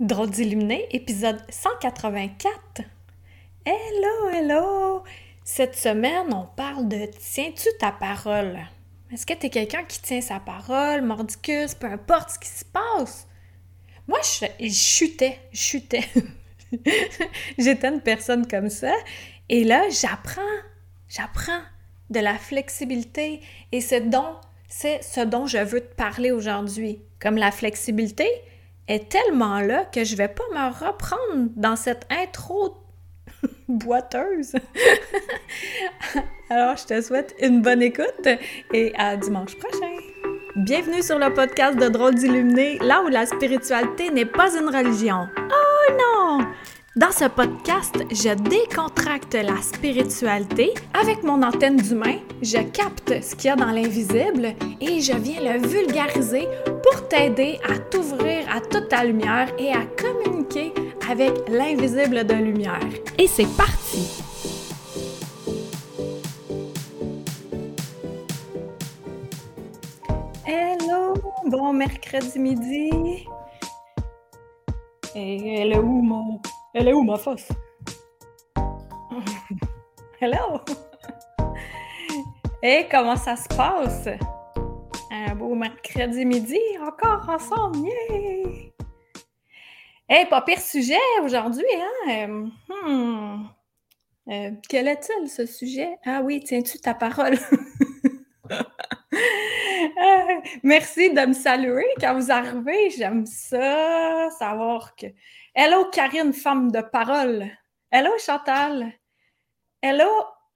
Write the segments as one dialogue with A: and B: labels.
A: Drôle d'illuminé, épisode 184. Hello, hello! Cette semaine, on parle de tiens-tu ta parole? Est-ce que tu es quelqu'un qui tient sa parole, mordicus, peu importe ce qui se passe? Moi, je, chutais, je chutais. J'étais une personne comme ça. Et là, j'apprends, j'apprends de la flexibilité. Et c'est dont, c'est ce dont je veux te parler aujourd'hui. Comme la flexibilité, est tellement là que je vais pas me reprendre dans cette intro boiteuse. Alors, je te souhaite une bonne écoute et à dimanche prochain. Bienvenue sur le podcast de Drôles d'illuminés, là où la spiritualité n'est pas une religion. Oh non! Dans ce podcast, je décontracte la spiritualité. Avec mon antenne d'humain, je capte ce qu'il y a dans l'invisible et je viens le vulgariser pour t'aider à t'ouvrir à toute ta lumière et à communiquer avec l'invisible de lumière. Et c'est parti! Hello! Bon mercredi midi! Et où mon elle est où ma fosse? Hello! Et comment ça se passe? Un beau mercredi midi, encore ensemble, yeah! Hey, pas pire sujet aujourd'hui, hein? Euh, hmm. euh, quel est-il, ce sujet? Ah oui, tiens-tu ta parole? Euh, merci de me saluer quand vous arrivez. J'aime ça, savoir que Hello, Karine, femme de parole. Hello, Chantal. Hello.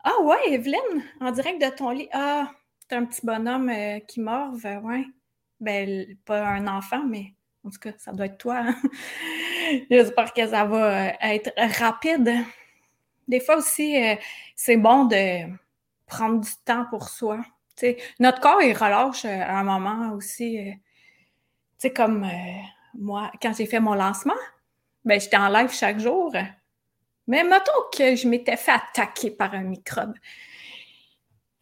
A: Ah ouais, Evelyne, en direct de ton lit. Ah, c'est un petit bonhomme euh, qui morve, ouais. Ben, pas un enfant, mais en tout cas, ça doit être toi. Hein. J'espère que ça va euh, être rapide. Des fois aussi, euh, c'est bon de prendre du temps pour soi. notre corps, il relâche à un moment aussi. tu sais, comme moi, quand j'ai fait mon lancement, ben, j'étais en live chaque jour. Mais mettons que je m'étais fait attaquer par un microbe.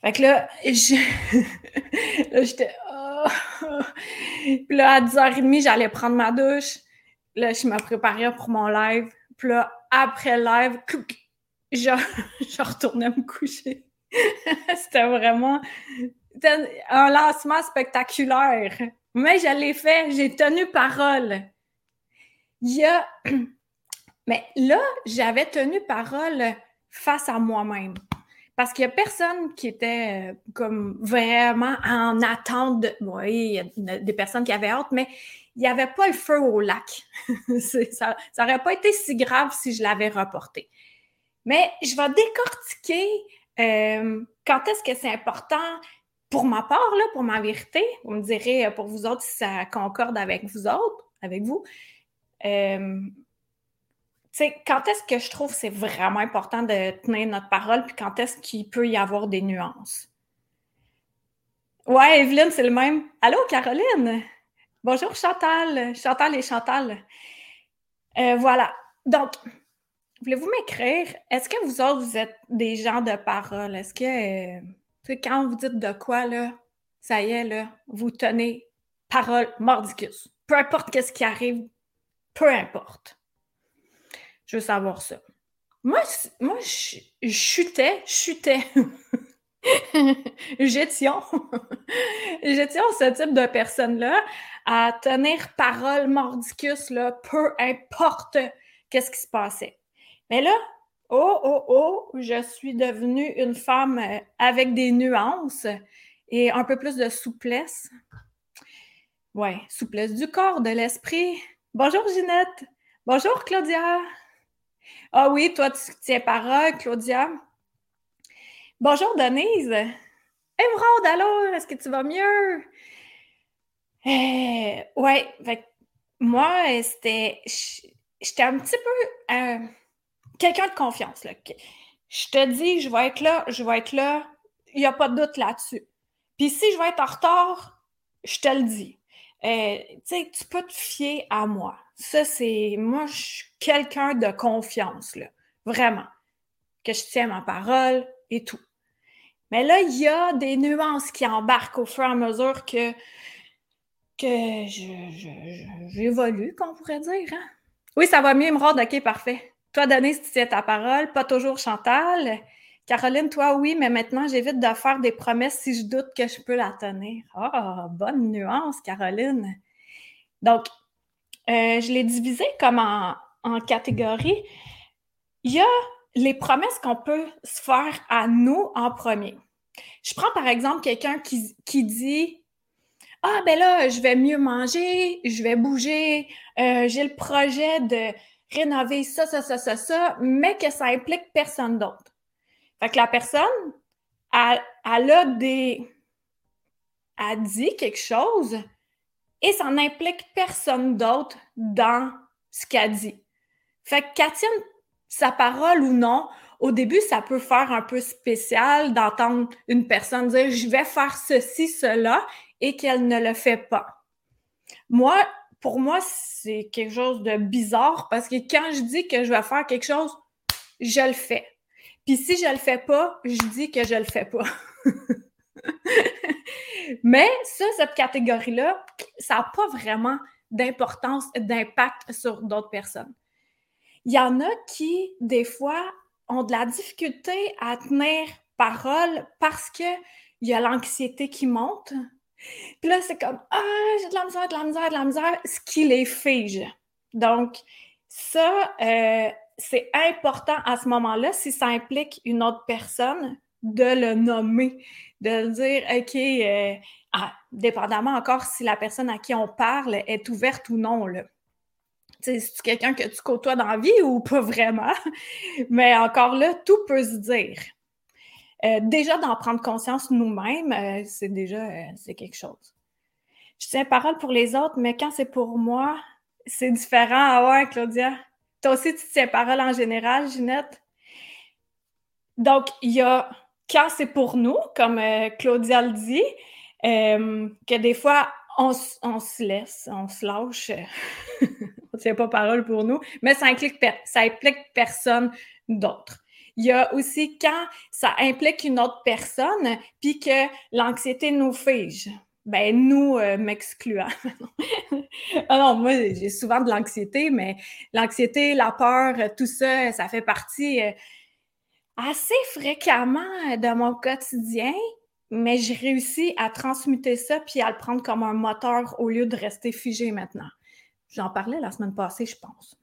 A: Fait que là, j'étais. Oh. Puis là, à 10h30, j'allais prendre ma douche. Là, je me préparais pour mon live. Puis là, après le live, je, je retournais me coucher. C'était vraiment un lancement spectaculaire. Mais je l'ai fait, j'ai tenu parole. Il y a. Mais là, j'avais tenu parole face à moi-même. Parce qu'il n'y a personne qui était euh, comme vraiment en attente de. Oui, il y a des personnes qui avaient hâte, mais il n'y avait pas le feu au lac. ça n'aurait pas été si grave si je l'avais reporté. Mais je vais décortiquer euh, quand est-ce que c'est important pour ma part, là, pour ma vérité. Vous me direz pour vous autres si ça concorde avec vous autres, avec vous. Euh, quand est-ce que je trouve que c'est vraiment important de tenir notre parole, puis quand est-ce qu'il peut y avoir des nuances? Ouais, Evelyne, c'est le même. Allô, Caroline? Bonjour, Chantal. Chantal et Chantal. Euh, voilà. Donc, voulez-vous m'écrire? Est-ce que vous autres, vous êtes des gens de parole? Est-ce que, euh, quand vous dites de quoi, là, ça y est, là, vous tenez parole mordicus. Peu importe qu'est-ce qui arrive, peu importe. Je veux savoir ça. Moi, moi je, chutais, chutais. J'étions. J'étais ce type de personne-là à tenir parole mordicus, là, peu importe qu'est-ce qui se passait. Mais là, oh, oh, oh, je suis devenue une femme euh, avec des nuances et un peu plus de souplesse. Ouais, souplesse du corps, de l'esprit, Bonjour Ginette. Bonjour Claudia. Ah oui, toi tu tiens parole, Claudia. Bonjour Denise. Émeraude, allô, est-ce que tu vas mieux? Euh, ouais, moi, c'était. J'étais un petit peu euh, quelqu'un de confiance. Je te dis, je vais être là, je vais être là. Il n'y a pas de doute là-dessus. Puis si je vais être en retard, je te le dis. Euh, tu peux te fier à moi. Ça, c'est. Moi, je suis quelqu'un de confiance, là. Vraiment. Que je tiens ma parole et tout. Mais là, il y a des nuances qui embarquent au fur et à mesure que, que j'évolue, qu'on pourrait dire. Hein? Oui, ça va mieux, Émeraude. OK, parfait. Toi, Denise, tu tiens ta parole. Pas toujours Chantal. Caroline, toi, oui, mais maintenant, j'évite de faire des promesses si je doute que je peux la tenir. Ah, bonne nuance, Caroline. Donc, euh, je l'ai divisé comme en, catégories. Il y a les promesses qu'on peut se faire à nous en premier. Je prends par exemple quelqu'un qui, qui dit Ah, ben là, je vais mieux manger, je vais bouger, euh, j'ai le projet de rénover ça, ça, ça, ça, ça, mais que ça implique personne d'autre. Fait que la personne, elle, a dit quelque chose et ça n'implique personne d'autre dans ce qu'elle dit. Fait que qu'elle tienne sa parole ou non, au début, ça peut faire un peu spécial d'entendre une personne dire je vais faire ceci, cela et qu'elle ne le fait pas. Moi, pour moi, c'est quelque chose de bizarre parce que quand je dis que je vais faire quelque chose, je le fais. Puis si je le fais pas, je dis que je le fais pas. Mais ça, cette catégorie-là, ça n'a pas vraiment d'importance, d'impact sur d'autres personnes. Il y en a qui, des fois, ont de la difficulté à tenir parole parce qu'il y a l'anxiété qui monte. Puis là, c'est comme Ah, j'ai de la misère, de la misère, de la misère, ce qui les fige. Donc, ça, euh, c'est important à ce moment-là, si ça implique une autre personne, de le nommer, de dire, OK, euh, ah, dépendamment encore si la personne à qui on parle est ouverte ou non. Là. C'est quelqu'un que tu côtoies dans la vie ou pas vraiment? Mais encore là, tout peut se dire. Euh, déjà, d'en prendre conscience nous-mêmes, euh, c'est déjà c'est quelque chose. Je tiens parole pour les autres, mais quand c'est pour moi, c'est différent. Ah ouais, Claudia? Toi aussi, tu tiens parole en général, Ginette? Donc, il y a quand c'est pour nous, comme euh, Claudia le dit, euh, que des fois, on, se laisse, on se lâche, on ne tient pas parole pour nous, mais ça implique, ça implique personne d'autre. Il y a aussi quand ça implique une autre personne, puis que l'anxiété nous fige. Ben, nous, euh, m'excluant. ah non, moi, j'ai souvent de l'anxiété, mais l'anxiété, la peur, tout ça, ça fait partie assez fréquemment de mon quotidien, mais j'ai réussi à transmuter ça puis à le prendre comme un moteur au lieu de rester figé maintenant. J'en parlais la semaine passée, je pense.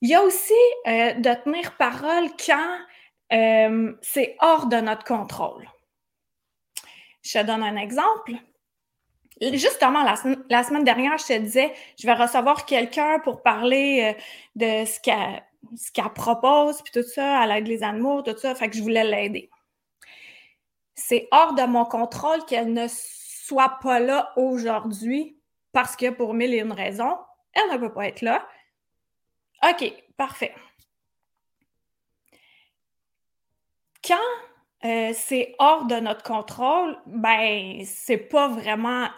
A: Il y a aussi euh, de tenir parole quand euh, c'est hors de notre contrôle. Je te donne un exemple. Justement, la, semaine dernière, je te disais, je vais recevoir quelqu'un pour parler euh, de ce qu'elle propose, puis tout ça, elle aide les animaux, tout ça, fait que je voulais l'aider. C'est hors de mon contrôle qu'elle ne soit pas là aujourd'hui parce que pour mille et une raisons, elle ne peut pas être là. OK, parfait. Quand euh, c'est hors de notre contrôle, ben, c'est pas vraiment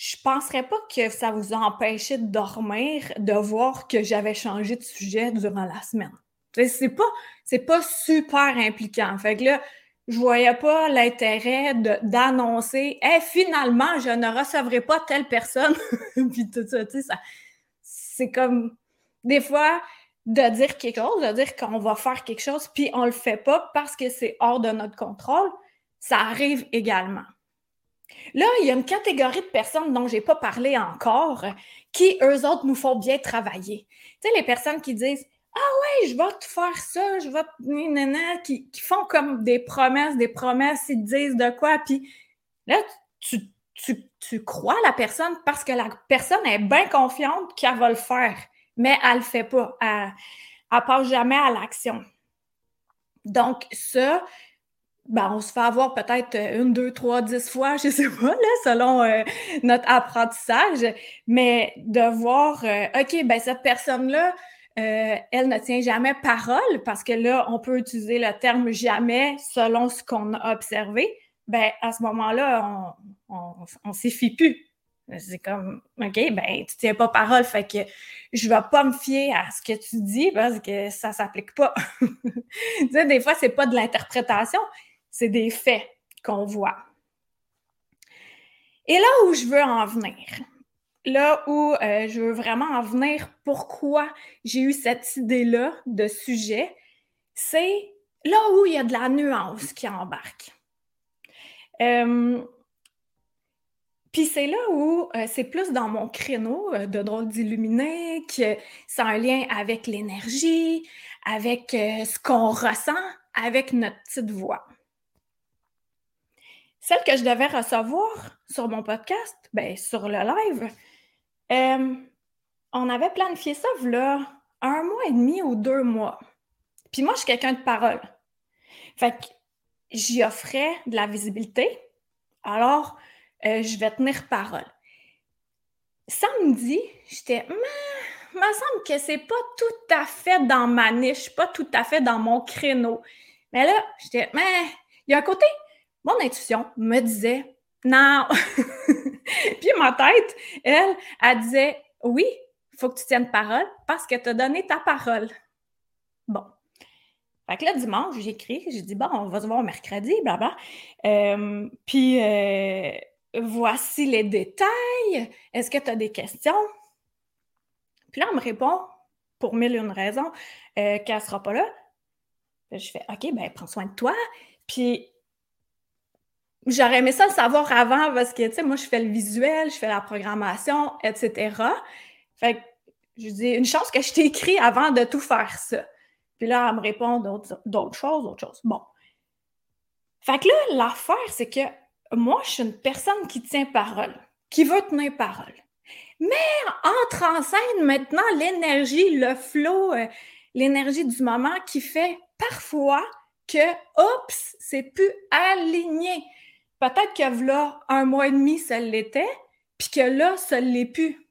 A: je penserais pas que ça vous a empêché de dormir, de voir que j'avais changé de sujet durant la semaine. C'est pas, c'est pas super impliquant. Fait que là, je voyais pas l'intérêt d'annoncer hey, finalement, je ne recevrai pas telle personne. Puis tout ça, tu sais, ça, c'est comme des fois de dire quelque chose, de dire qu'on va faire quelque chose, puis on le fait pas parce que c'est hors de notre contrôle, ça arrive également. Là, il y a une catégorie de personnes dont je n'ai pas parlé encore qui, eux autres, nous font bien travailler. Tu sais, les personnes qui disent Ah ouais, je vais te faire ça, je vais te. Qui, qui font comme des promesses, des promesses, ils te disent de quoi. Puis là, tu, tu, tu crois la personne parce que la personne est bien confiante qu'elle va le faire, mais elle le fait pas. Elle ne passe jamais à l'action. Donc, ça, ben, on se fait avoir peut-être euh, une, deux, trois, dix fois, je sais pas, là, selon euh, notre apprentissage, mais de voir, euh, OK, ben cette personne-là, elle ne tient jamais parole, parce que là, on peut utiliser le terme jamais selon ce qu'on a observé, ben à ce moment-là, on, on, s'y fie plus. C'est comme, OK, ben, tu tiens pas parole, fait que je vais pas me fier à ce que tu dis parce que ça s'applique pas. tu sais, des fois, c'est pas de l'interprétation, c'est des faits qu'on voit. Et là où je veux en venir, là où euh, je veux vraiment en venir, pourquoi j'ai eu cette idée-là de sujet, c'est là où il y a de la nuance qui embarque. Euh, puis c'est là où euh, c'est plus dans mon créneau de drôle d'illuminé, que c'est un lien avec l'énergie, avec ce qu'on ressent, avec notre petite voix. Celle que je devais recevoir sur mon podcast, ben, sur le live, euh, on avait planifié ça là un mois et demi ou deux mois. Puis moi, je suis quelqu'un de parole. Fait que j'y offrais de la visibilité. Alors, euh, je vais tenir parole. Samedi, j'étais, il me semble que c'est pas tout à fait dans ma niche, pas tout à fait dans mon créneau. Mais là, j'étais, mais il y a un côté, mon intuition me disait, non. Puis ma tête, elle, elle disait Oui, il faut que tu tiennes parole parce que tu as donné ta parole. Bon. Fait que là, dimanche, j'écris, j'ai dit Bon, on va se voir mercredi, blabla. Euh, puis euh, voici les détails. Est-ce que tu as des questions? Puis là, elle me répond, pour mille et une raisons, euh, qu'elle ne sera pas là. Je fais OK, ben prends soin de toi. Puis j'aurais aimé ça le savoir avant parce que, tu sais, moi, je fais le visuel, je fais la programmation, etc. Fait que, je dis, une chance que je t'ai écrit avant de tout faire ça. Puis là, elle me répond d'autres choses, autre choses. Bon. Fait que là, l'affaire, c'est que moi, je suis une personne qui tient parole, qui veut tenir parole. Mais entre en scène maintenant l'énergie, le flow, euh, l'énergie du moment qui fait parfois que, oups, c'est plus aligné. Peut-être que là, un mois et demi, ça l'était, puis que là, ça ne l'est plus.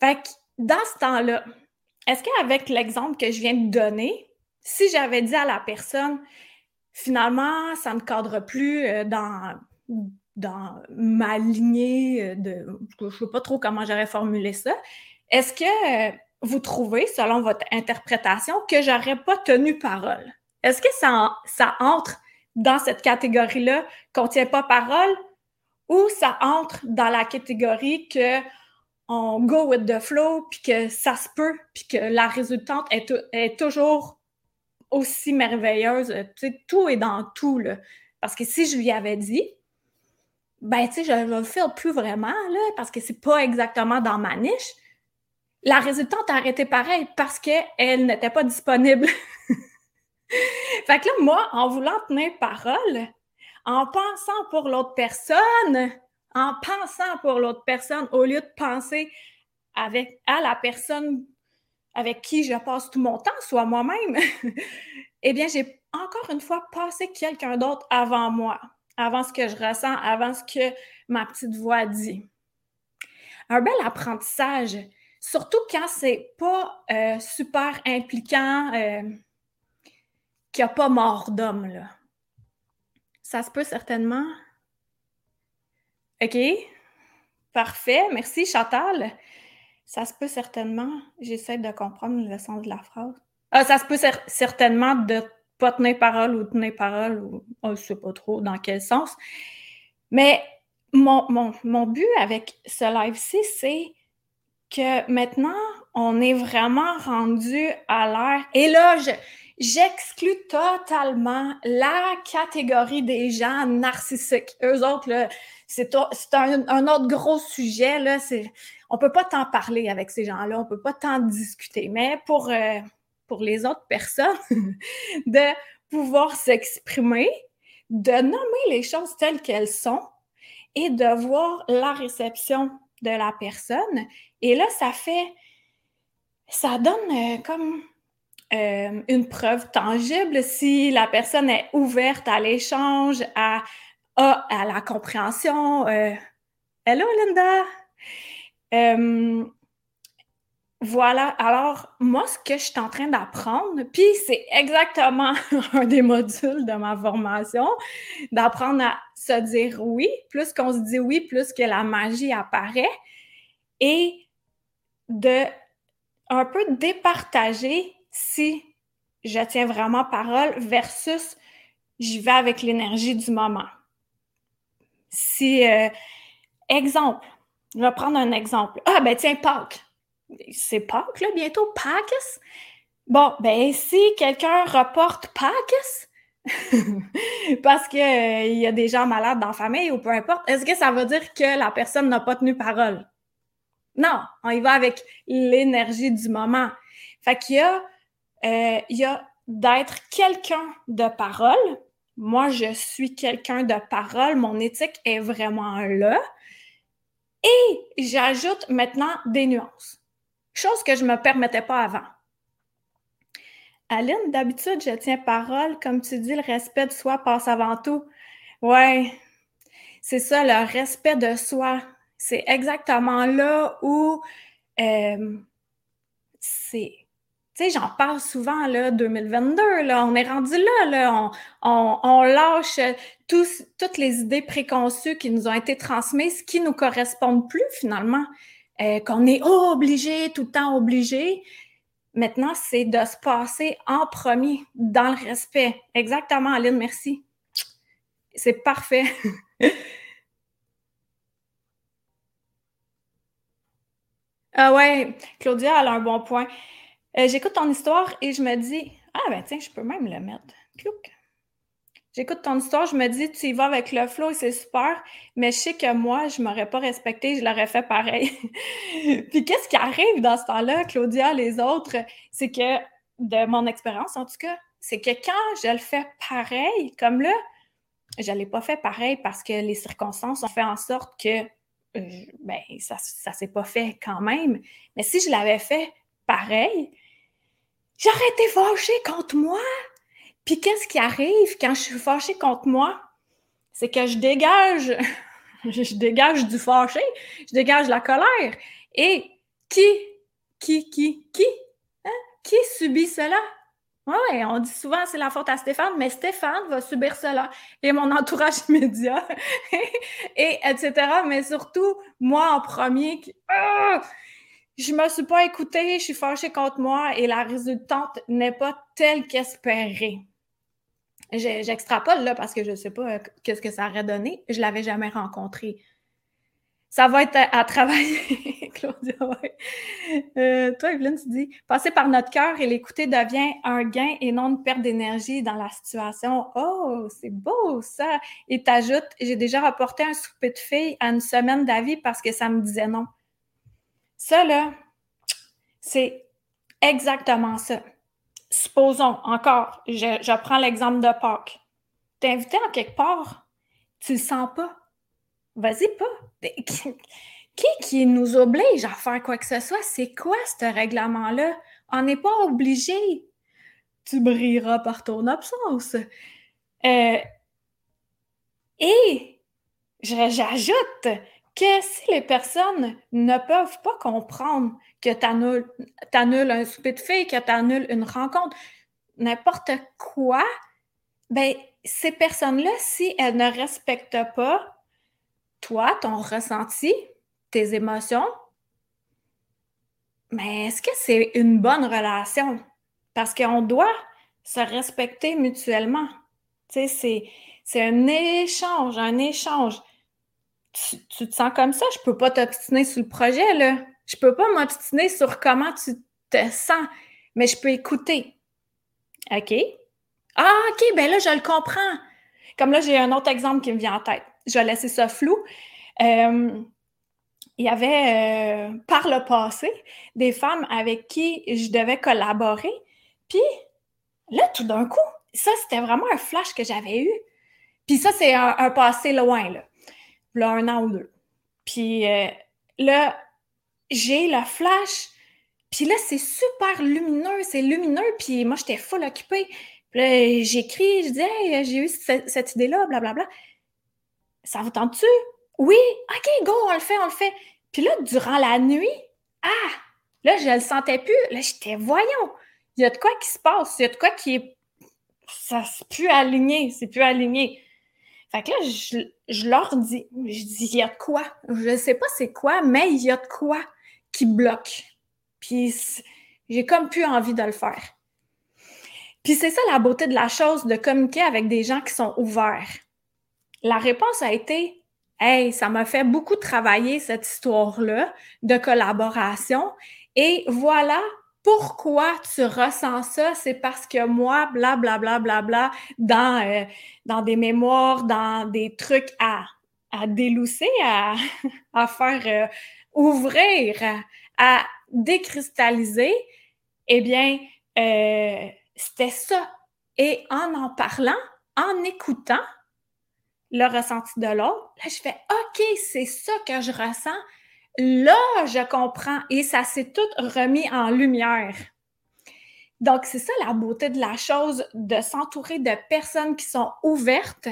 A: Fait que dans ce temps-là, est-ce qu'avec l'exemple que je viens de donner, si j'avais dit à la personne, finalement, ça ne cadre plus euh, dans, dans ma lignée euh, de. Je ne sais pas trop comment j'aurais formulé ça. Est-ce que euh, vous trouvez, selon votre interprétation, que j'aurais pas tenu parole? Est-ce que ça, ça entre dans cette catégorie-là qu'on ne tient pas parole ou ça entre dans la catégorie que on go with the flow, puis que ça se peut, puis que la résultante est, est toujours aussi merveilleuse. tout est dans tout, là. Parce que si je lui avais dit, ben, tu sais, je ne le fais plus vraiment, là, parce que c'est pas exactement dans ma niche, la résultante a arrêté pareil parce qu'elle n'était pas disponible. fait que là, moi, en voulant tenir parole, en pensant pour l'autre personne, en pensant pour l'autre personne, au lieu de penser avec, à la personne avec qui je passe tout mon temps, soit moi-même, eh bien, j'ai encore une fois passé quelqu'un d'autre avant moi, avant ce que je ressens, avant ce que ma petite voix dit. Un bel apprentissage, surtout quand c'est pas euh, super impliquant. Euh, qu'il n'y a pas mort d'homme, là. Ça se peut certainement. OK? Parfait. Merci, Chantal. Ça se peut certainement. J'essaie de comprendre le sens de la phrase. Ah, ça se peut certainement de pas tenir parole ou tenir parole, ou oh, je ne sais pas trop dans quel sens. Mais mon, mon but avec ce live-ci, c'est que maintenant, on est vraiment rendu à l'ère. Et là, je, j'exclus totalement la catégorie des gens narcissiques. Eux autres, c'est un, autre gros sujet. Là, on peut pas t'en parler avec ces gens-là, on peut pas t'en discuter. Mais pour, euh, les autres personnes, de pouvoir s'exprimer, de nommer les choses telles qu'elles sont et de voir la réception de la personne. Et là, ça fait, ça donne euh, comme euh, une preuve tangible si la personne est ouverte à l'échange, à, la compréhension. Hello, Linda! Euh, voilà, alors moi, ce que je suis en train d'apprendre, puis c'est exactement un des modules de ma formation, d'apprendre à se dire oui. Plus qu'on se dit oui, plus que la magie apparaît. Et de un peu départager si je tiens vraiment parole versus j'y vais avec l'énergie du moment. Si, euh, exemple, Je vais prendre un exemple. Ah, ben tiens, Pâques. C'est Pâques, là, bientôt, Pâques? Bon, ben si quelqu'un reporte Pâques, parce qu'il euh, y a des gens malades dans la famille ou peu importe, est-ce que ça veut dire que la personne n'a pas tenu parole? Non, on y va avec l'énergie du moment. Fait qu'il y a, euh, il y a d'être quelqu'un de parole. Moi, je suis quelqu'un de parole. Mon éthique est vraiment là. Et j'ajoute maintenant des nuances. Chose que je ne me permettais pas avant. Aline, d'habitude, je tiens parole. Comme tu dis, le respect de soi passe avant tout. Ouais, c'est ça, le respect de soi. C'est exactement là où euh, c'est. Tu sais, j'en parle souvent, là, 2022, là, on est rendu là, là, on, lâche toutes les idées préconçues qui nous ont été transmises, qui nous correspondent plus finalement, euh, qu'on est obligé, tout le temps obligé. Maintenant, c'est de se passer en premier dans le respect. Exactement, Aline, merci. C'est parfait. Ah ouais, Claudia, elle a un bon point. Euh, j'écoute ton histoire et je me dis, ah ben tiens, je peux même le mettre. J'écoute ton histoire, je me dis, tu y vas avec le flow et c'est super, mais je sais que moi, je m'aurais pas respecté, je l'aurais fait pareil. Puis qu'est-ce qui arrive dans ce temps-là, Claudia, les autres, c'est que, de mon expérience en tout cas, c'est que quand je le fais pareil, comme là, je l'ai pas fait pareil parce que les circonstances ont fait en sorte que euh, ben, ça ne s'est pas fait quand même. Mais si je l'avais fait pareil, j'aurais été fâchée contre moi. Puis qu'est-ce qui arrive quand je suis fâchée contre moi? C'est que je dégage, je dégage du fâché, je dégage la colère. Et qui, qui, qui, qui, hein? qui subit cela? Oui, on dit souvent c'est la faute à Stéphane, mais Stéphane va subir cela. Et mon entourage immédiat, et etc. Mais surtout, moi en premier, qui, ah! Je me suis pas écoutée, je suis fâchée contre moi et la résultante n'est pas telle qu'espérée. J'extrapole là parce que je ne sais pas euh, qu'est-ce que ça aurait donné. Je l'avais jamais rencontré ça va être à, travailler, Claudia. Euh, toi, Evelyne, tu dis passer par notre cœur et l'écouter devient un gain et non une perte d'énergie dans la situation. Oh, c'est beau ça. Et t'ajoutes j'ai déjà rapporté un souper de filles à une semaine d'avis parce que ça me disait non. Ça, là, c'est exactement ça. Supposons, encore, je, prends l'exemple de Pâques. T'es invité en quelque part, tu le sens pas Vas-y pas. Qui qui nous oblige à faire quoi que ce soit? C'est quoi ce règlement-là? On n'est pas obligé. Tu brilleras par ton absence. Euh, et j'ajoute que si les personnes ne peuvent pas comprendre que tu annules, un souper de filles, que tu annules une rencontre, n'importe quoi, ben ces personnes-là, si elles ne respectent pas toi, ton ressenti, tes émotions, mais est-ce que c'est une bonne relation? Parce qu'on doit se respecter mutuellement. Tu sais, c'est un échange, un échange. Tu, te sens comme ça, je peux pas t'obstiner sur le projet, là. Je peux pas m'obstiner sur comment tu te sens, mais je peux écouter. OK? Ah, OK, ben là, je le comprends. Comme là, j'ai un autre exemple qui me vient en tête je vais laisser ça flou. Euh, il y avait euh, par le passé des femmes avec qui je devais collaborer. Puis là, tout d'un coup, ça, c'était vraiment un flash que j'avais eu. Puis ça, c'est un, passé loin, là. Là, un an ou deux. Puis euh, là, j'ai le flash. Puis là, c'est super lumineux, c'est lumineux. Puis moi, j'étais full occupée. Puis j'écris, je dis, hey, j'ai eu cette, cette idée-là, blablabla ça vous tente-tu? Oui, OK, go, on le fait, on le fait. Puis là, durant la nuit, ah, là, je le sentais plus. Là, j'étais, voyons, il y a de quoi qui se passe, il y a de quoi qui est. Ça, c'est plus aligné, c'est plus aligné. Fait que là, je, leur dis, je dis, il y a de quoi? Je sais pas c'est quoi, mais il y a de quoi qui bloque. Puis j'ai comme plus envie de le faire. Puis c'est ça la beauté de la chose, de communiquer avec des gens qui sont ouverts. La réponse a été Hey, ça m'a fait beaucoup travailler cette histoire-là de collaboration. Et voilà pourquoi tu ressens ça, c'est parce que moi, bla bla euh, dans des mémoires, dans des trucs à, à délousser, à, à faire euh, ouvrir, à, décristalliser, eh bien, euh, c'était ça. Et en en parlant, en écoutant le ressenti de l'autre, là, je fais OK, c'est ça que je ressens. Là, je comprends et ça s'est tout remis en lumière. Donc, c'est ça la beauté de la chose, de s'entourer de personnes qui sont ouvertes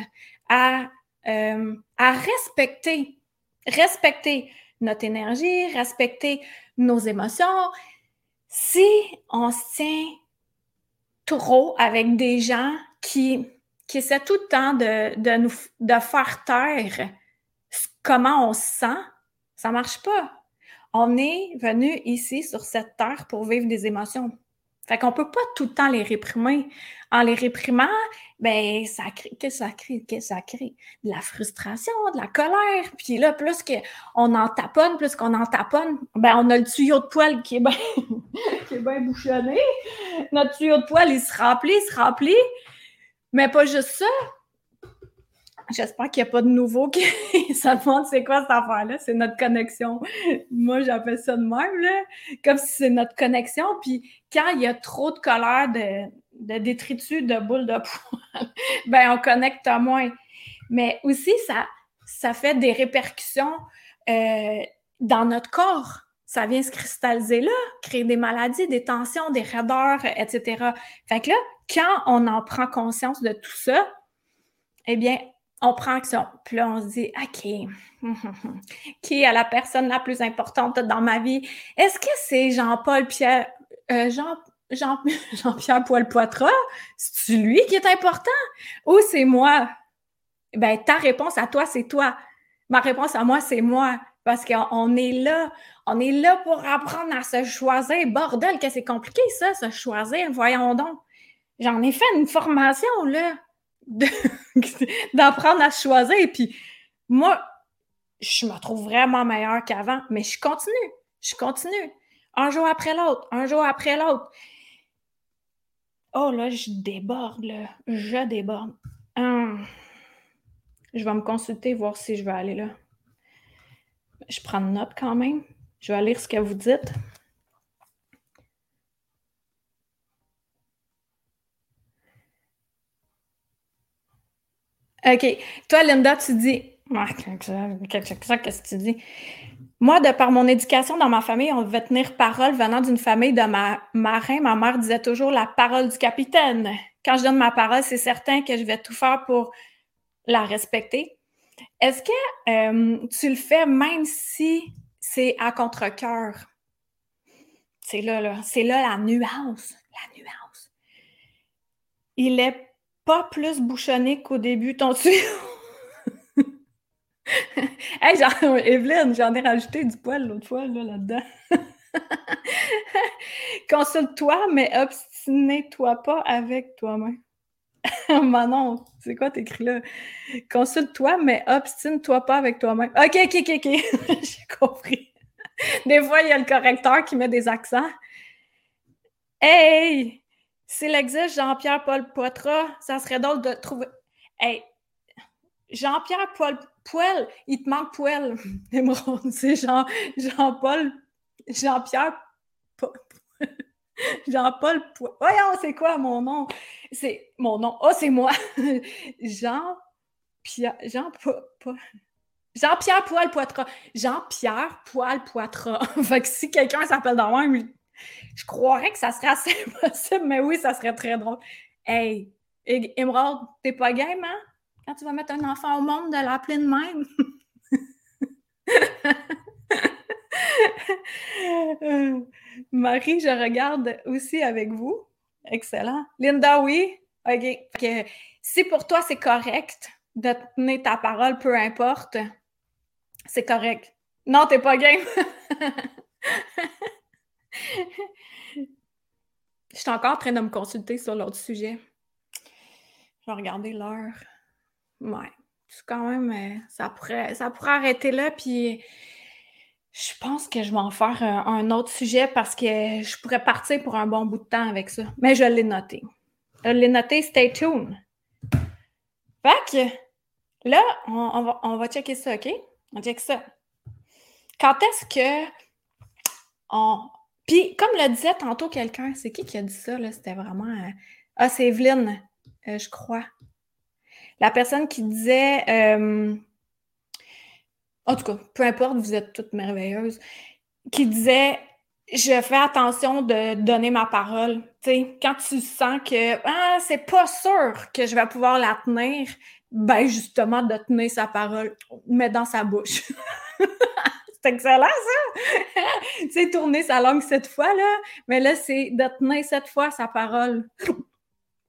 A: à, euh, respecter, respecter notre énergie, respecter nos émotions. Si on se tient trop avec des gens qui, qui essaient tout le temps de, de nous de faire taire comment on se sent, ça marche pas. On est venu ici sur cette terre pour vivre des émotions. Fait qu'on peut pas tout le temps les réprimer. En les réprimant, ben ça crée, que ça crée, que ça crée de la frustration, de la colère. Puis là, plus qu'on en taponne, plus qu'on en taponne, ben on a le tuyau de poêle qui est bien, qui est bien bouchonné. Notre tuyau de poêle, il se remplit, il se remplit. Mais pas juste ça. J'espère qu'il n'y a pas de nouveau qui ça demande c'est quoi cette affaire-là. C'est notre connexion. Moi, j'appelle ça de même, là. Comme si c'est notre connexion. Puis quand il y a trop de colère, de, de détritus, de boules de poils, ben on connecte moins. Mais aussi, ça, ça fait des répercussions euh, dans notre corps. Ça vient se cristalliser là, créer des maladies, des tensions, des raideurs, etc. Fait que là, quand on en prend conscience de tout ça, eh bien, on prend action. Puis là, on se dit, OK, qui est la personne la plus importante dans ma vie? Est-ce que c'est Jean-Paul Pierre, euh, Jean, Jean, Jean-Pierre Poil-Poitras? C'est lui qui est important? Ou c'est moi? Ben, ta réponse à toi, c'est toi. Ma réponse à moi, c'est moi. Parce qu'on est là. On est là pour apprendre à se choisir. Bordel, que c'est compliqué, ça, se choisir. Voyons donc. J'en ai fait une formation, là. d'apprendre à choisir. Et puis, moi, je me trouve vraiment meilleure qu'avant, mais je continue. Je continue. Un jour après l'autre, un jour après l'autre. Oh là, je déborde, là. Je déborde. Hum. Je vais me consulter, voir si je vais aller là. Je prends note quand même. Je vais lire ce que vous dites. OK. Toi, Linda, tu dis. Qu'est-ce que tu dis? Moi, de par mon éducation dans ma famille, on devait tenir parole venant d'une famille de ma marin. Ma mère disait toujours la parole du capitaine. Quand je donne ma parole, c'est certain que je vais tout faire pour la respecter. Est-ce que euh, tu le fais même si c'est à contre-cœur? C'est là, là. C'est là la nuance. La nuance. Il est plus bouchonné qu'au début ton tuyau. hey, genre, Evelyne, j'en ai rajouté du poil l'autre fois là, là-dedans. Consulte-toi, mais obstine-toi pas avec toi-même. Manon, c'est quoi t'écris là? Consulte-toi, mais obstine-toi pas avec toi-même. OK, OK, OK, OK. J'ai compris. Des fois, il y a le correcteur qui met des accents. Hey! S'il existe Jean-Pierre-Paul Poitras, ça serait drôle de trouver. Hey, Jean-Pierre Paul Poil, il te manque Poil, C'est Jean, Jean-Paul, Jean-Pierre, Jean-Paul Poil. Voyons, c'est quoi mon nom? C'est mon nom. Oh, c'est moi. Jean-Pierre, Jean, Jean-Pierre Poil Poitras. Jean-Pierre Poil Poitras. fait que si quelqu'un s'appelle dans même, je croirais que ça serait assez possible, mais oui, ça serait très drôle. Hey, Emerald, t'es pas game, hein? Quand tu vas mettre un enfant au monde, de l'appeler de même. Marie, je regarde aussi avec vous. Excellent. Linda, oui? OK. si pour toi, c'est correct de tenir ta parole, peu importe, c'est correct. Non, t'es pas game. Je suis encore en train de me consulter sur l'autre sujet. Je vais regarder l'heure. Ouais. quand même, euh, ça pourrait, ça pourrait arrêter là, puis je pense que je vais en faire un, autre sujet parce que je pourrais partir pour un bon bout de temps avec ça. Mais je l'ai noté. Je l'ai noté, stay tuned. Fait que là, on, va, on va checker ça, OK? On check ça. Quand est-ce que on. Puis, comme le disait tantôt quelqu'un, c'est qui qui a dit ça? Là? C'était vraiment. Euh, ah, c'est Evelyne, euh, je crois. La personne qui disait. Euh, en tout cas, peu importe, vous êtes toutes merveilleuses, qui disait je fais attention de donner ma parole. quand tu sens que ah, c'est pas sûr que je vais pouvoir la tenir, ben justement de tenir sa parole, mais dans sa bouche. c'est excellent ça! c'est tourner sa langue cette fois, là, mais là, c'est de tenir cette fois sa parole.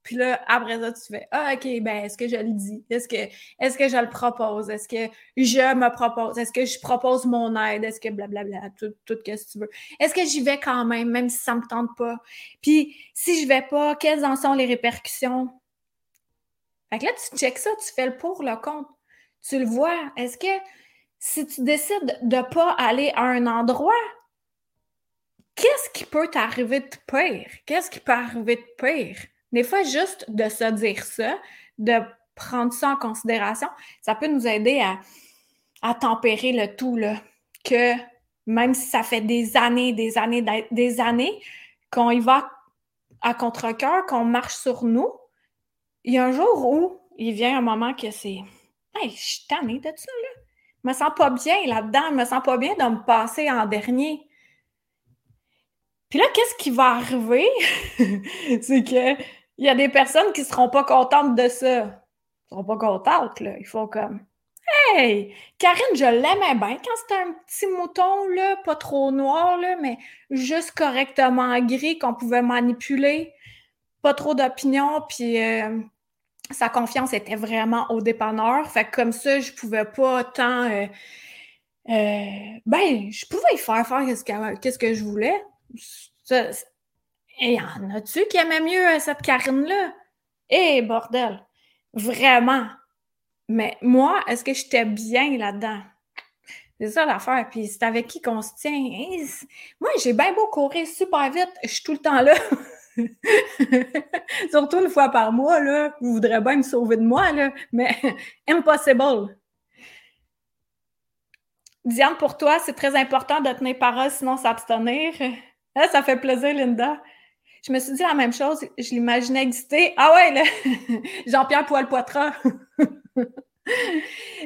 A: Puis là, après ça, tu fais Ah, OK, ben, est-ce que je le dis? Est-ce que, est que je le propose? Est-ce que je me propose? Est-ce que je propose mon aide? Est-ce que blablabla, tout, tout que tu veux. Est-ce que j'y vais quand même, même si ça me tente pas? Puis si je vais pas, quelles en sont les répercussions? Fait que là, tu checkes ça, tu fais le pour, le contre. Tu le vois. Est-ce que si tu décides de pas aller à un endroit, qu'est-ce qui peut t'arriver de pire? Qu'est-ce qui peut arriver de pire? Des fois, juste de se dire ça, de prendre ça en considération, ça peut nous aider à, tempérer le tout, là. Que même si ça fait des années, des années, des années qu'on y va à contre-cœur, qu'on marche sur nous, il y a un jour où il vient un moment que c'est Hey, je suis tannée de ça, là. Je me sens pas bien là-dedans, je me sens pas bien de me passer en dernier. Puis là, qu'est-ce qui va arriver? c'est que il y a des personnes qui seront pas contentes de ça. Ils seront pas contentes, là. Il faut comme Hey! Karine, je l'aimais bien quand c'était un petit mouton, là, pas trop noir, là, mais juste correctement gris qu'on pouvait manipuler. Pas trop d'opinion, puis euh, sa confiance était vraiment au dépanneur. Fait que comme ça, je pouvais pas tant. Euh, euh, ben, je pouvais y faire faire qu'est-ce que, je voulais. Et y en a-tu qui aimait mieux euh, cette Karine-là? Eh, bordel! Vraiment! Mais moi, est-ce que j'étais bien là-dedans? C'est ça l'affaire. Puis c'est avec qui qu'on se tient? moi, j'ai bien beau courir super vite. Je suis tout le temps là. Surtout une fois par mois, là. Vous voudrez bien me sauver de moi, là. Mais impossible. Diane, pour toi, c'est très important de tenir parole, sinon s'abstenir. Ah, ça fait plaisir, Linda. Je me suis dit la même chose. Je l'imaginais exister. Ah ouais, là! Jean-Pierre Poil-Poitras.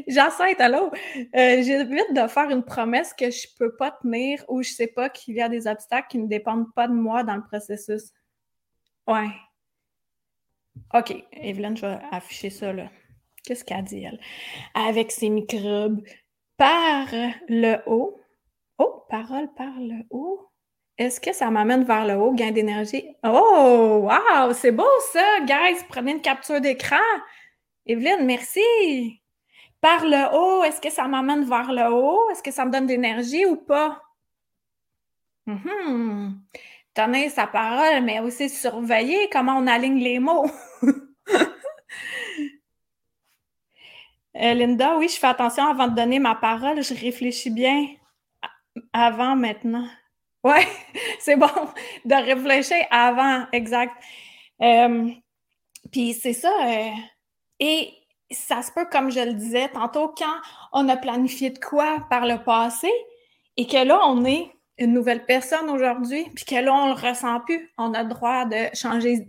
A: Jacinthe, allô? Euh, J'évite de faire une promesse que je ne peux pas tenir ou je ne sais pas qu'il y a des obstacles qui ne dépendent pas de moi dans le processus. Ouais. OK, Evelyne, je vais afficher ça là. Qu'est-ce qu'elle dit, elle? Avec ses microbes par le haut. Oh, parole par le haut. Est-ce que ça m'amène vers le haut, gain d'énergie? Oh, wow, c'est beau ça, guys. Prenez une capture d'écran. Evelyne, merci. Par le haut, est-ce que ça m'amène vers le haut? Est-ce que ça me donne d'énergie ou pas? Mm Tenez sa parole, mais aussi surveiller comment on aligne les mots. Euh, Linda, oui, je fais attention avant de donner ma parole. Je réfléchis bien avant, maintenant. Oui, c'est bon de réfléchir avant, exact. Euh, puis c'est ça. Euh, et ça se peut, comme je le disais tantôt, quand on a planifié de quoi par le passé et que là, on est une nouvelle personne aujourd'hui, puis que là, on le ressent plus, on a le droit de changer,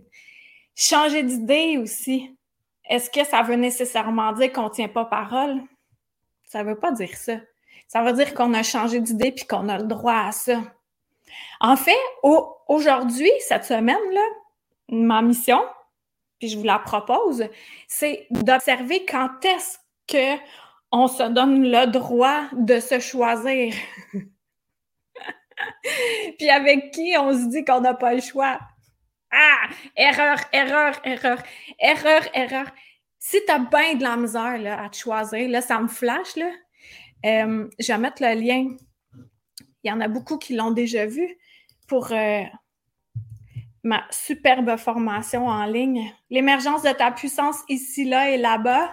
A: changer d'idée aussi. Est-ce que ça veut nécessairement dire qu'on ne tient pas parole? Ça ne veut pas dire ça. Ça veut dire qu'on a changé d'idée puis qu'on a le droit à ça. En fait, aujourd'hui, cette semaine-là, ma mission, puis je vous la propose, c'est d'observer quand est-ce qu'on se donne le droit de se choisir. puis avec qui on se dit qu'on n'a pas le choix? Ah! Erreur, erreur, erreur, erreur, erreur. Si tu as bien de la misère là, à te choisir, là, ça me flash, là. Euh, je vais mettre le lien il y en a beaucoup qui l'ont déjà vu pour euh, ma superbe formation en ligne. L'émergence de ta puissance ici, là et là-bas.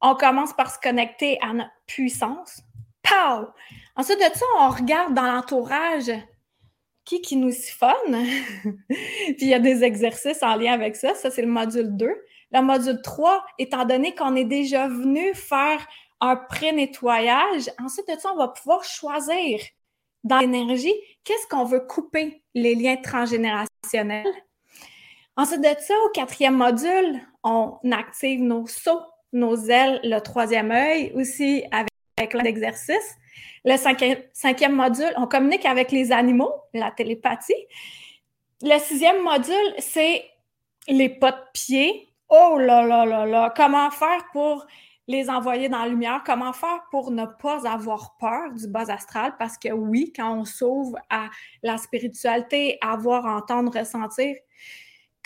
A: On commence par se connecter à notre puissance. Pow! Ensuite de ça, on regarde dans l'entourage qui qui nous siphonne. Puis il y a des exercices en lien avec ça. Ça, c'est le module 2. Le module 3, étant donné qu'on est déjà venu faire un pré-nettoyage, ensuite de ça, on va pouvoir choisir dans l'énergie qu'est-ce qu'on veut couper, les liens transgénérationnels. Ensuite de ça, au quatrième module, on active nos sauts, nos ailes, le troisième œil, aussi avec, avec l'exercice. Le cinquième, module, on communique avec les animaux, la télépathie. Le sixième module, c'est les pas de pied. Oh là là là là, comment faire pour les envoyer dans la lumière, comment faire pour ne pas avoir peur du bas astral, parce que oui, quand on s'ouvre à la spiritualité, à voir, entendre, ressentir,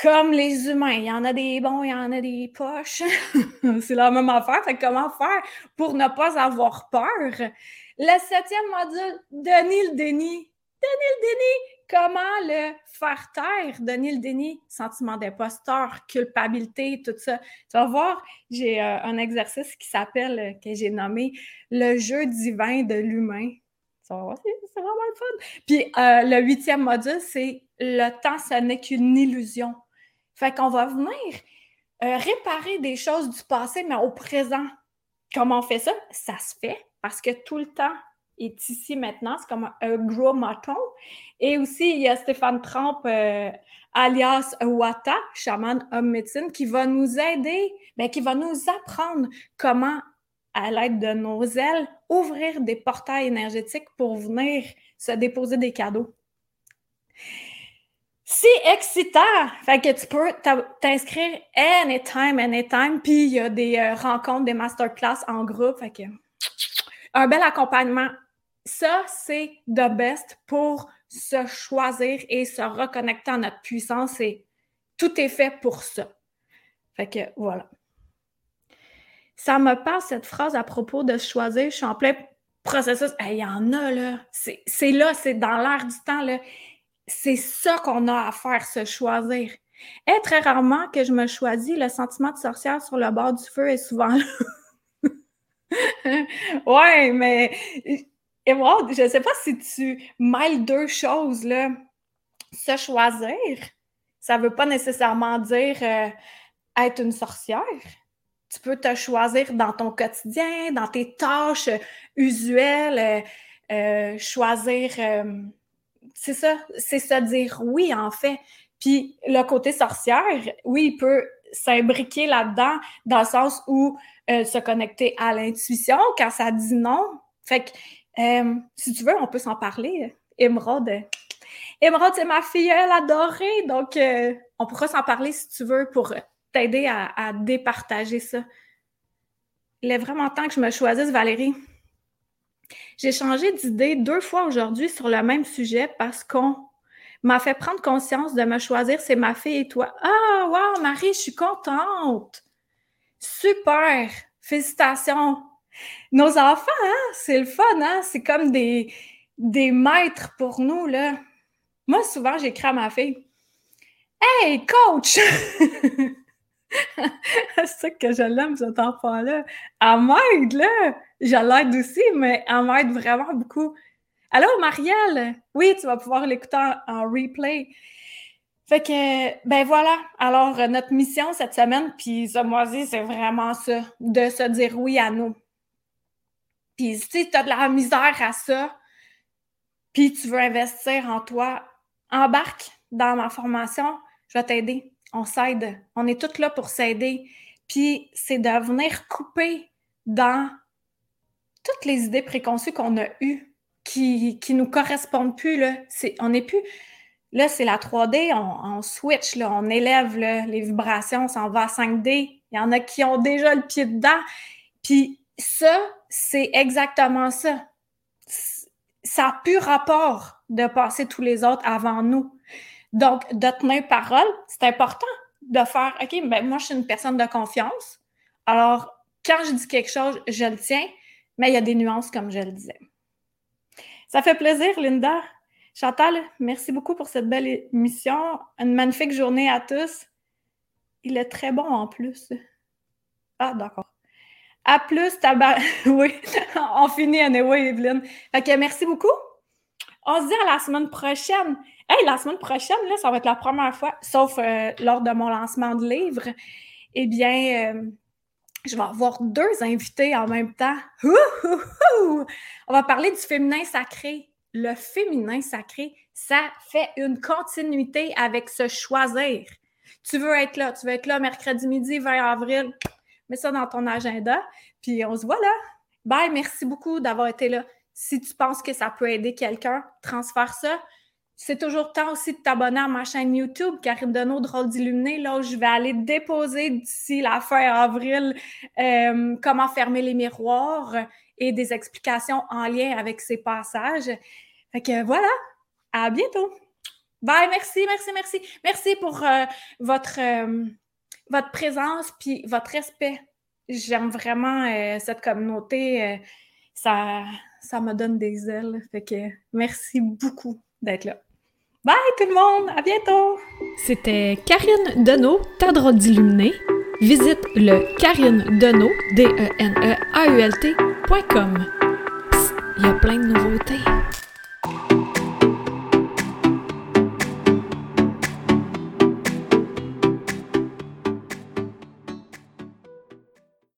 A: comme les humains, il y en a des bons, il y en a des poches. c'est la même affaire. Fait comment faire pour ne pas avoir peur? Le septième module, Denis le déni. Denis le déni, comment le faire taire? Denis le déni, sentiment d'imposteur, culpabilité, tout ça. Tu vas voir, j'ai euh, un exercice qui s'appelle, euh, que j'ai nommé le jeu divin de l'humain. C'est vraiment le fun. Puis euh, le huitième module, c'est le temps, ce n'est qu'une illusion. Fait qu'on va venir réparer des choses du passé, mais au présent. Comment on fait ça? Ça se fait parce que tout le temps est ici maintenant. C'est comme un gros maton. Et aussi, il y a Stéphane Trump, euh, alias Wata, chaman homme médecine, qui va nous aider, mais qui va nous apprendre comment, à l'aide de nos ailes, ouvrir des portails énergétiques pour venir se déposer des cadeaux. C'est excitant! Fait que tu peux t'inscrire anytime, anytime, puis il y a des euh, rencontres, des masterclass en groupe. Fait que un bel accompagnement. Ça, c'est the best pour se choisir et se reconnecter à notre puissance et tout est fait pour ça. Fait que voilà. Ça me passe cette phrase à propos de choisir. Je suis en plein processus. Il y en a, là. C'est là, c'est dans l'air du temps. C'est ça qu'on a à faire, se choisir. Et très rarement que je me choisis, le sentiment de sorcière sur le bord du feu est souvent là. ouais, mais Émeraude, je ne sais pas si tu mêles deux choses, là. Se choisir, ça ne veut pas nécessairement dire euh, être une sorcière. Tu peux te choisir dans ton quotidien, dans tes tâches usuelles, euh, euh, choisir. c'est ça, c'est se dire oui, en fait. Puis le côté sorcière, oui, il peut s'imbriquer là-dedans, dans le sens où euh, se connecter à l'intuition quand ça dit non. Fait que, euh, si tu veux, on peut s'en parler. Émeraude, Émeraude, c'est ma fille, elle adorée. Donc, euh, on pourra s'en parler si tu veux pour t'aider à, à, départager ça. Il est vraiment temps que je me choisisse, Valérie. J'ai changé d'idée deux fois aujourd'hui sur le même sujet parce qu'on m'a fait prendre conscience de me choisir, c'est ma fille et toi. Ah, wow, Marie, je suis contente. Super! Félicitations! Nos enfants, hein, c'est le fun, hein? C'est comme des, maîtres pour nous, là. Moi, souvent, j'écris à ma fille Hey, coach! c'est ça que je l'aime, cet enfant-là. Elle m'aide, là. Je l'aide aussi, mais elle m'aide vraiment beaucoup. Allô, Marielle? Oui, tu vas pouvoir l'écouter en replay. Fait que, ben voilà. Alors, euh, notre mission cette semaine, puis ce mois-ci, c'est vraiment ça, de se dire oui à nous. Puis si tu as de la misère à ça, puis tu veux investir en toi, embarque dans ma formation, je vais t'aider. On s'aide. On est toutes là pour s'aider. Puis c'est de venir couper dans toutes les idées préconçues qu'on a eues qui ne nous correspondent plus. Là. on n'est plus Là, c'est la 3D, on, switch, là, on élève les vibrations, on s'en va à 5D. Il y en a qui ont déjà le pied dedans. Puis ça, c'est exactement ça. Ça n'a plus rapport de passer tous les autres avant nous. Donc, de tenir parole, c'est important de faire OK, ben moi, je suis une personne de confiance. Alors, quand je dis quelque chose, je le tiens, mais il y a des nuances, comme je le disais. Ça fait plaisir, Linda. Chantal, merci beaucoup pour cette belle émission. Une magnifique journée à tous. Il est très bon en plus. Ah, d'accord. À plus, tabac. oui, on finit anyway, Evelyne. Fait merci beaucoup. On se dit à la semaine prochaine. Hey, la semaine prochaine, là, ça va être la première fois, sauf euh, lors de mon lancement de livre. Eh bien, euh, je vais avoir deux invités en même temps. On va parler du féminin sacré. Le féminin sacré, ça fait une continuité avec ce choisir. Tu veux être là, tu veux être là mercredi midi, 20 avril, mets ça dans ton agenda, puis on se voit là. Bye, merci beaucoup d'avoir été là. Si tu penses que ça peut aider quelqu'un, transfère ça. C'est toujours temps aussi de t'abonner à ma chaîne YouTube, Karine Deneau, Drôle d'illuminé, là où je vais aller déposer d'ici la fin avril euh, comment fermer les miroirs et des explications en lien avec ces passages. Fait que voilà, à bientôt. Bye, merci, merci, merci. Merci pour euh, votre, euh, votre présence puis votre respect. J'aime vraiment euh, cette communauté. ça, ça me donne des ailes. Fait que merci beaucoup d'être là. Bye tout le monde, à bientôt!
B: C'était Karine Deneau, ta drôle d'illuminé visite le karinedenault, D-E-N-E-A-U-L-T.com. Il y a plein de nouveautés.